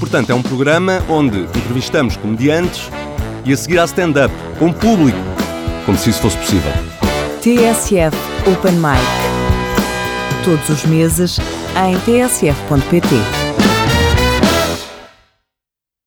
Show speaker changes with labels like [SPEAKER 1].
[SPEAKER 1] Portanto, é um programa onde entrevistamos comediantes e a seguir há stand-up, com público, como se isso fosse possível.
[SPEAKER 2] TSF Open Mic. Todos os meses em tsf.pt.